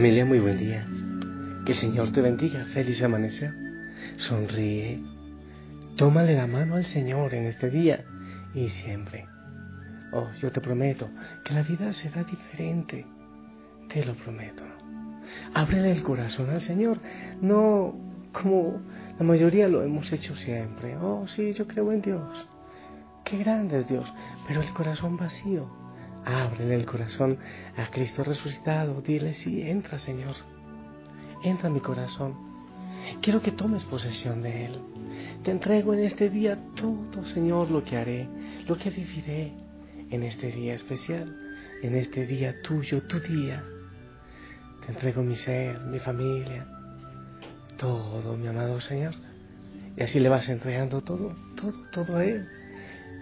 Familia, muy buen día. Que el Señor te bendiga. Feliz amanecer. Sonríe. Tómale la mano al Señor en este día y siempre. Oh, yo te prometo que la vida será diferente. Te lo prometo. Ábrele el corazón al Señor. No como la mayoría lo hemos hecho siempre. Oh, sí, yo creo en Dios. Qué grande es Dios. Pero el corazón vacío Ábrele el corazón a Cristo resucitado. Dile, sí, entra, Señor. Entra en mi corazón. Quiero que tomes posesión de Él. Te entrego en este día todo, Señor, lo que haré, lo que viviré en este día especial, en este día tuyo, tu día. Te entrego mi ser, mi familia, todo, mi amado Señor. Y así le vas entregando todo, todo, todo a Él.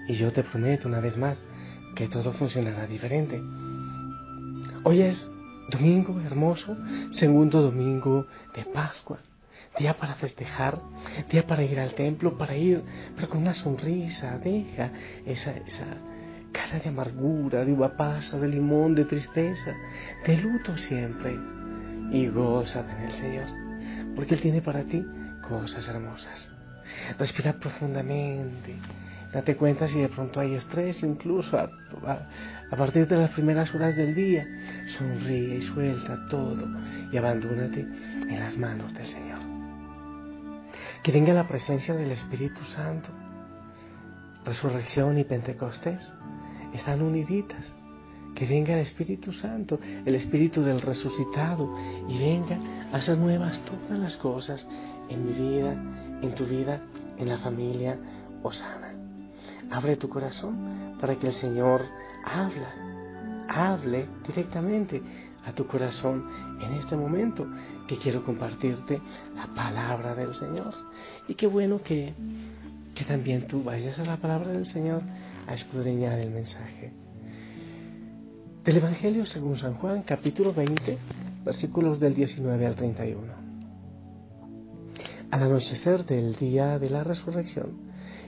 Y yo te prometo una vez más, que todo funcionará diferente. Hoy es domingo hermoso, segundo domingo de Pascua, día para festejar, día para ir al templo, para ir, pero con una sonrisa, deja esa, esa cara de amargura, de uva pasa, de limón, de tristeza, de luto siempre, y goza en el Señor, porque Él tiene para ti cosas hermosas. Respira profundamente Date cuenta si de pronto hay estrés, incluso a, partir de las primeras horas del día. Sonríe y suelta todo y abandónate en las manos del Señor. Que venga la presencia del Espíritu Santo. Resurrección y Pentecostés están uniditas. Que venga el Espíritu Santo, el Espíritu del resucitado, y venga a hacer nuevas todas las cosas en mi vida, en tu vida, en la familia Osana. Abre tu corazón para que el Señor habla, hable directamente a tu corazón en este momento que quiero compartirte la palabra del Señor. Y qué bueno que, que también tú vayas a la palabra del Señor a escudriñar el mensaje. Del Evangelio según San Juan, capítulo 20, versículos del 19 al 31. Al anochecer del día de la resurrección,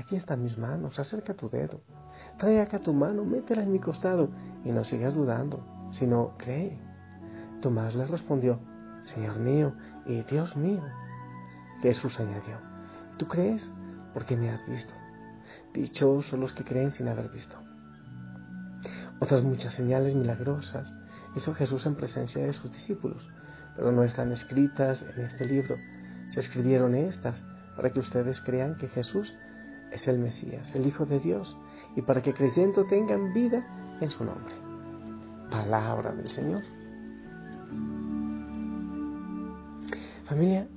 aquí están mis manos, acerca tu dedo Trae acá tu mano, métela en mi costado y no sigas dudando, sino cree. Tomás le respondió, Señor mío y Dios mío. Jesús añadió, ¿tú crees porque me has visto? dichosos los que creen sin haber visto. Otras muchas señales milagrosas hizo Jesús en presencia de sus discípulos, pero no están escritas en este libro. Se escribieron estas para que ustedes crean que Jesús es el Mesías, el Hijo de Dios, y para que creyendo tengan vida en su nombre. Palabra del Señor. Familia,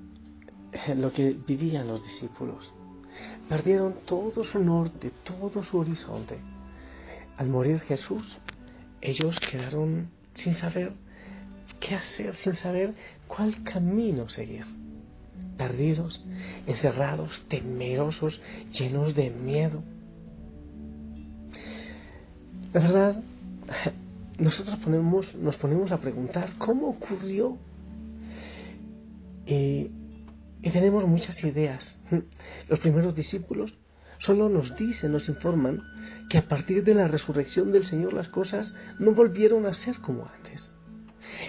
lo que vivían los discípulos, perdieron todo su norte, todo su horizonte. Al morir Jesús, ellos quedaron sin saber qué hacer, sin saber cuál camino seguir. Perdidos, encerrados, temerosos, llenos de miedo. La verdad, nosotros ponemos, nos ponemos a preguntar cómo ocurrió. Y, y tenemos muchas ideas. Los primeros discípulos solo nos dicen, nos informan que a partir de la resurrección del Señor las cosas no volvieron a ser como antes.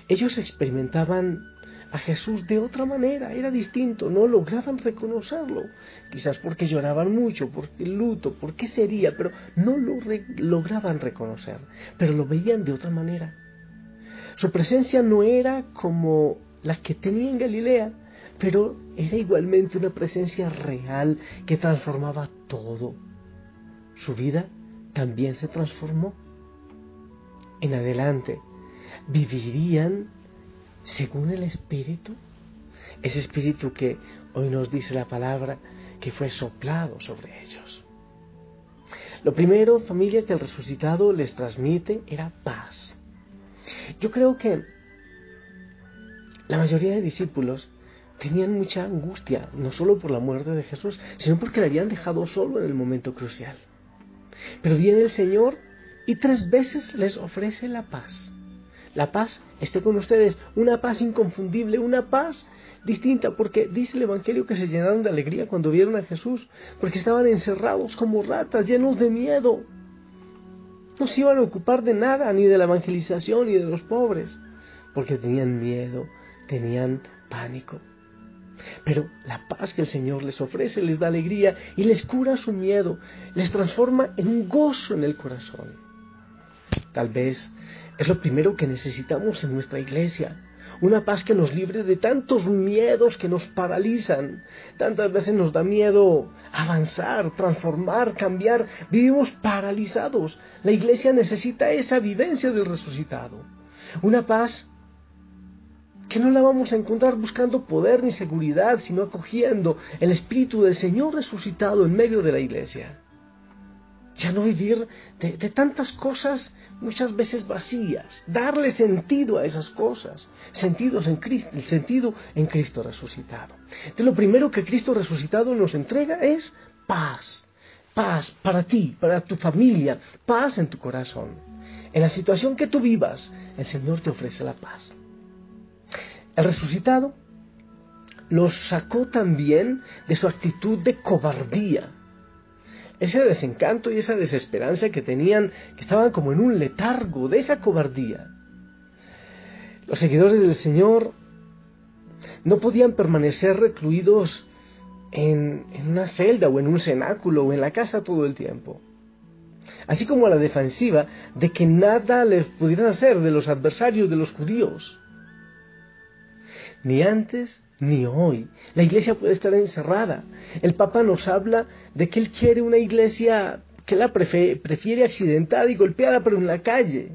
Ellos experimentaban a Jesús de otra manera, era distinto, no lograban reconocerlo, quizás porque lloraban mucho, porque luto, por qué sería, pero no lo lograban reconocer, pero lo veían de otra manera. Su presencia no era como la que tenía en Galilea, pero era igualmente una presencia real que transformaba todo. Su vida también se transformó. En adelante, vivirían según el Espíritu, ese Espíritu que hoy nos dice la palabra que fue soplado sobre ellos. Lo primero, familia, que el resucitado les transmite era paz. Yo creo que la mayoría de discípulos tenían mucha angustia, no solo por la muerte de Jesús, sino porque le habían dejado solo en el momento crucial. Pero viene el Señor y tres veces les ofrece la paz la paz esté con ustedes, una paz inconfundible, una paz distinta, porque dice el Evangelio que se llenaron de alegría cuando vieron a Jesús, porque estaban encerrados como ratas, llenos de miedo. No se iban a ocupar de nada, ni de la evangelización, ni de los pobres, porque tenían miedo, tenían pánico. Pero la paz que el Señor les ofrece les da alegría y les cura su miedo, les transforma en un gozo en el corazón. Tal vez es lo primero que necesitamos en nuestra iglesia. Una paz que nos libre de tantos miedos que nos paralizan. Tantas veces nos da miedo avanzar, transformar, cambiar. Vivimos paralizados. La iglesia necesita esa vivencia del resucitado. Una paz que no la vamos a encontrar buscando poder ni seguridad, sino acogiendo el Espíritu del Señor resucitado en medio de la iglesia ya no vivir de, tantas cosas muchas veces vacías, darle sentido a esas cosas, sentidos en Cristo, el sentido en Cristo resucitado. Entonces lo primero que Cristo resucitado nos entrega es paz, paz para ti, para tu familia, paz en tu corazón. En la situación que tú vivas, el Señor te ofrece la paz. El resucitado los sacó también de su actitud de cobardía ese desencanto y esa desesperanza que tenían, que estaban como en un letargo de esa cobardía. Los seguidores del Señor no podían permanecer recluidos en, una celda o en un cenáculo o en la casa todo el tiempo. Así como a la defensiva de que nada les pudieran hacer de los adversarios de los judíos. Ni antes ni hoy. La iglesia puede estar encerrada. El Papa nos habla de que él quiere una iglesia que la prefiere accidentada y golpeada, pero en la calle.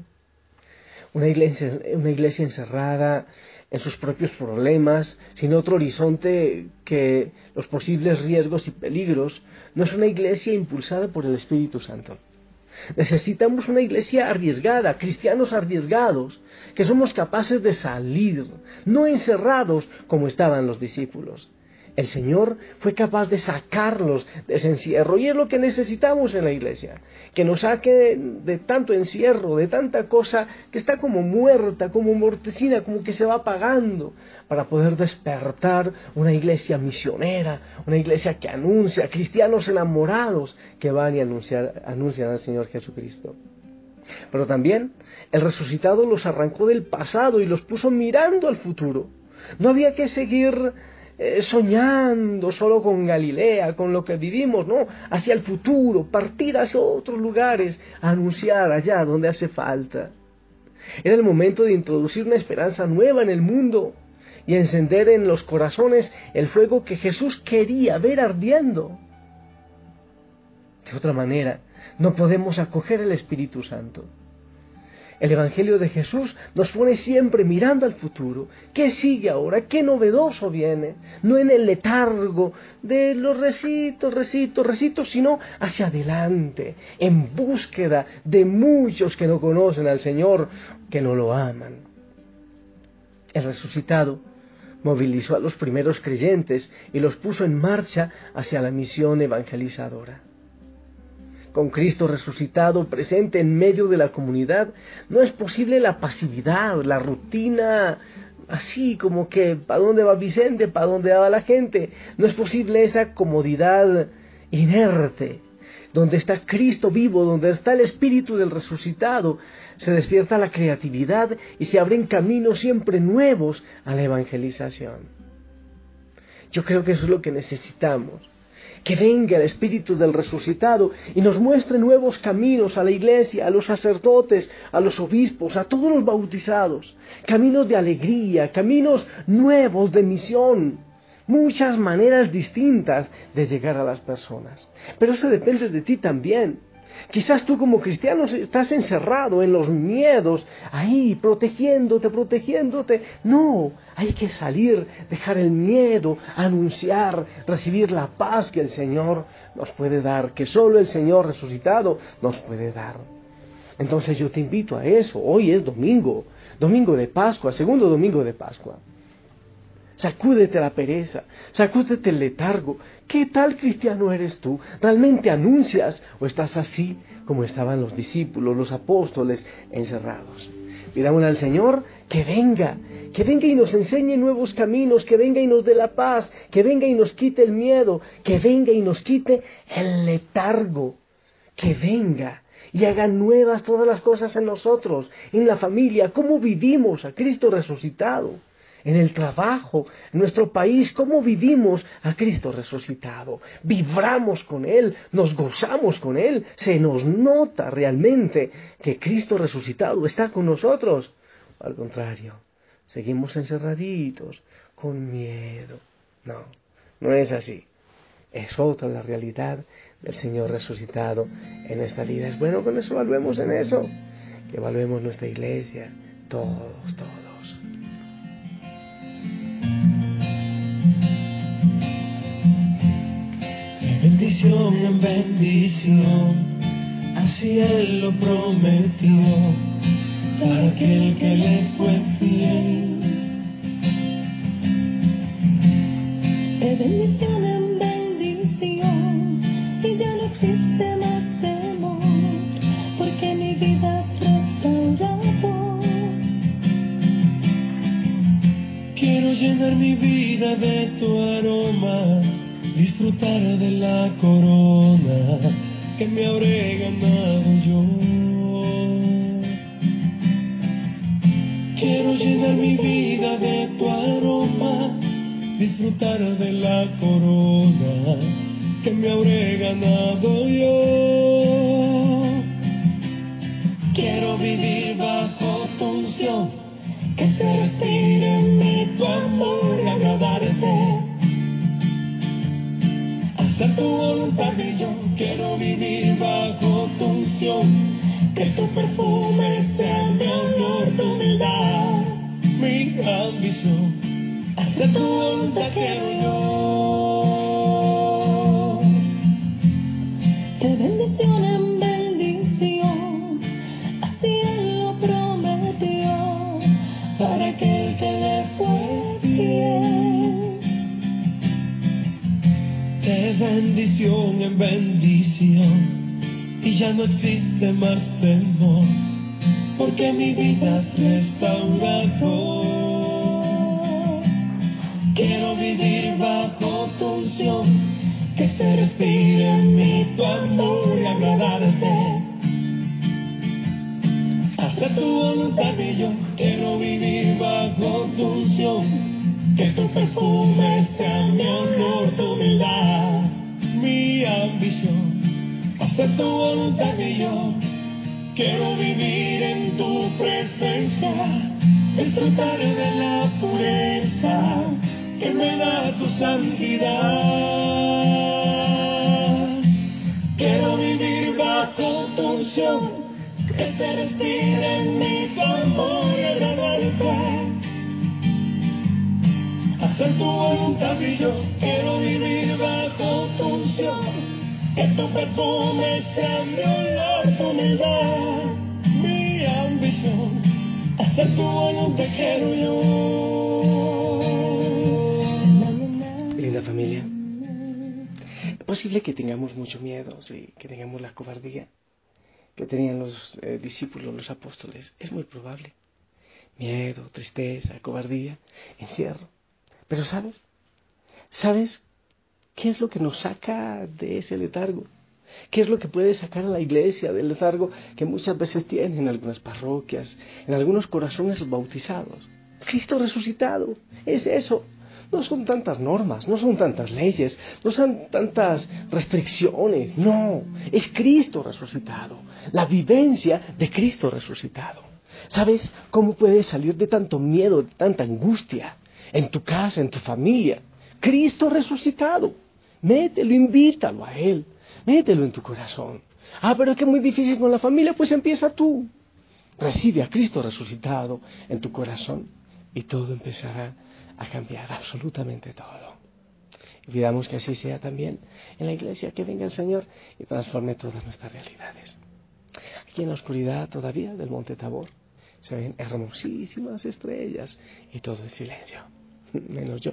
Una iglesia, una iglesia encerrada en sus propios problemas, sin otro horizonte que los posibles riesgos y peligros, no es una iglesia impulsada por el Espíritu Santo. Necesitamos una iglesia arriesgada, cristianos arriesgados, que somos capaces de salir, no encerrados como estaban los discípulos. El Señor fue capaz de sacarlos de ese encierro y es lo que necesitamos en la iglesia, que nos saque de, tanto encierro, de tanta cosa que está como muerta, como mortecina, como que se va apagando, para poder despertar una iglesia misionera, una iglesia que anuncia, cristianos enamorados que van y anunciar, anuncian al Señor Jesucristo. Pero también el resucitado los arrancó del pasado y los puso mirando al futuro. No había que seguir eh, soñando solo con Galilea, con lo que vivimos, no, hacia el futuro, partir hacia otros lugares, anunciar allá donde hace falta. Era el momento de introducir una esperanza nueva en el mundo y encender en los corazones el fuego que Jesús quería ver ardiendo. De otra manera, no podemos acoger el Espíritu Santo. El Evangelio de Jesús nos pone siempre mirando al futuro. ¿Qué sigue ahora? ¿Qué novedoso viene? No en el letargo de los recitos, recitos, recitos, sino hacia adelante, en búsqueda de muchos que no conocen al Señor, que no lo aman. El resucitado movilizó a los primeros creyentes y los puso en marcha hacia la misión evangelizadora con Cristo resucitado presente en medio de la comunidad, no es posible la pasividad, la rutina, así como que ¿para dónde va Vicente? ¿Para dónde va la gente? No es posible esa comodidad inerte. Donde está Cristo vivo, donde está el Espíritu del resucitado, se despierta la creatividad y se abren caminos siempre nuevos a la evangelización. Yo creo que eso es lo que necesitamos que venga el Espíritu del resucitado y nos muestre nuevos caminos a la iglesia, a los sacerdotes, a los obispos, a todos los bautizados, caminos de alegría, caminos nuevos de misión, muchas maneras distintas de llegar a las personas. Pero eso depende de ti también. Quizás tú como cristiano estás encerrado en los miedos, ahí protegiéndote, protegiéndote. No, hay que salir, dejar el miedo, anunciar, recibir la paz que el Señor nos puede dar, que solo el Señor resucitado nos puede dar. Entonces yo te invito a eso. Hoy es domingo, domingo de Pascua, segundo domingo de Pascua. Sacúdete la pereza, sacúdete el letargo. ¿Qué tal cristiano eres tú? ¿Realmente anuncias o estás así como estaban los discípulos, los apóstoles encerrados? Pidámosle al Señor que venga, que venga y nos enseñe nuevos caminos, que venga y nos dé la paz, que venga y nos quite el miedo, que venga y nos quite el letargo, que venga y haga nuevas todas las cosas en nosotros, en la familia, cómo vivimos a Cristo resucitado en el trabajo, en nuestro país, cómo vivimos a Cristo resucitado. Vibramos con Él, nos gozamos con Él, se nos nota realmente que Cristo resucitado está con nosotros. Al contrario, seguimos encerraditos, con miedo. No, no es así. Es otra la realidad del Señor resucitado en esta vida. Es bueno con eso evaluemos en eso, que evaluemos nuestra iglesia, todos, todos. Bendición en bendición, así Él lo prometió para aquel que le fue fiel. De bendición en bendición, y ya no existe más temor, porque mi vida restaurado. Quiero llenar mi vida de tu aroma disfrutar de la corona que me habré ganado yo. Quiero llenar mi vida de tu aroma, disfrutar de la corona que me habré ganado yo. Quiero vivir bajo tu unción, que se respire en mí tu amor y agradarte tu voluntad y yo quiero vivir bajo tu unción. Que tu perfume sea mi honor, tu humildad, mi ambición. Hacer tu voluntad quiero yo. Quiero vivir bajo tu unción, que se respire en mí tu amor y agradarte. Hacer tu voluntad y yo quiero vivir bajo tu unción que tu perfume sea mi amor, tu humildad, mi ambición, hacer tu voluntad y yo quiero vivir en tu presencia, disfrutar de la pureza que me da tu santidad. Quiero vivir bajo tu unción, que se respire en mi amor y agradarte. Hacer tu voluntad y yo quiero vivir bajo tu unción, que tu perfume sea mi olor, tu. Linda familia. Es posible que tengamos mucho miedo, sí, que tengamos la cobardía que tenían los eh, discípulos, los apóstoles. Es muy probable. Miedo, tristeza, cobardía, encierro. Pero ¿sabes? ¿Sabes qué es lo que nos saca de ese letargo? ¿Qué es lo que puede sacar a la iglesia del letargo que muchas veces tiene en algunas parroquias, en algunos corazones bautizados? Cristo resucitado. Es eso. No son tantas normas, no son tantas leyes, no son tantas restricciones, no, es Cristo resucitado, la vivencia de Cristo resucitado. ¿Sabes cómo puedes salir de tanto miedo, de tanta angustia en tu casa, en tu familia? Cristo resucitado. Mételo, invítalo a Él, mételo en tu corazón. Ah, pero es que es muy difícil con la familia, pues empieza tú. Recibe a Cristo resucitado en tu corazón y todo empezará a cambiar absolutamente todo. Y pidamos que así sea también en la iglesia, que venga el Señor y transforme todas nuestras realidades. Aquí en la oscuridad todavía del monte Tabor se ven hermosísimas estrellas y todo en silencio, menos yo,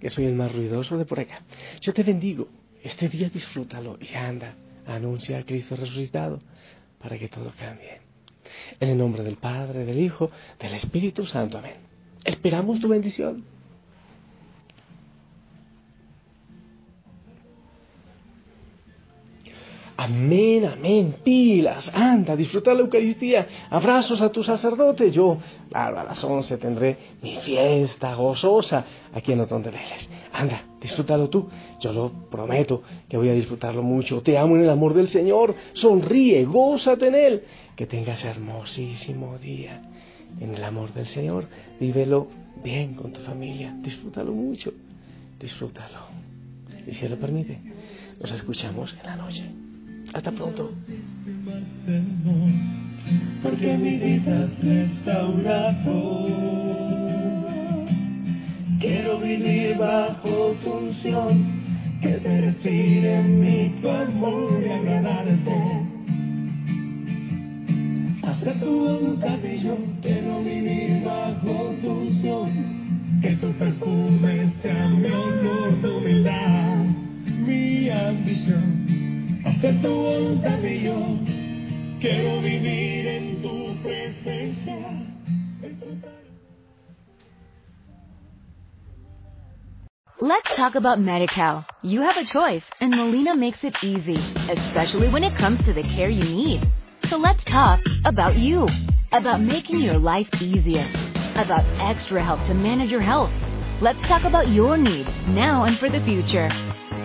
que soy el más ruidoso de por acá. Yo te bendigo, este día disfrútalo y anda, anuncia a Cristo resucitado para que todo cambie. En el nombre del Padre, del Hijo, del Espíritu Santo. Amén. Esperamos tu bendición. Amén, amén, pilas, anda, disfruta la Eucaristía, abrazos a tu sacerdote. Yo, claro, a las once tendré mi fiesta gozosa aquí en Otón de Vélez. Anda, disfrútalo tú, yo lo prometo que voy a disfrutarlo mucho. Te amo en el amor del Señor, sonríe, gózate en Él. Que tengas hermosísimo día en el amor del Señor. Vívelo bien con tu familia, disfrútalo mucho, disfrútalo. Y si lo permite, nos escuchamos en la noche. Hasta pronto. Porque mi vida es restaurado. Quiero vivir bajo tu unción, que te respire en mí tu amor y agradarte. Hacer tu voluntad y yo quiero vivir bajo tu unción, que tu perfume sea mi olor, tu humildad, mi ambición hacer tu voluntad y yo quiero vivir en tu presencia. Let's talk about MediCal. You have a choice, and Molina makes it easy, especially when it comes to the care you need. So let's talk about you, about making your life easier, about extra help to manage your health. Let's talk about your needs now and for the future.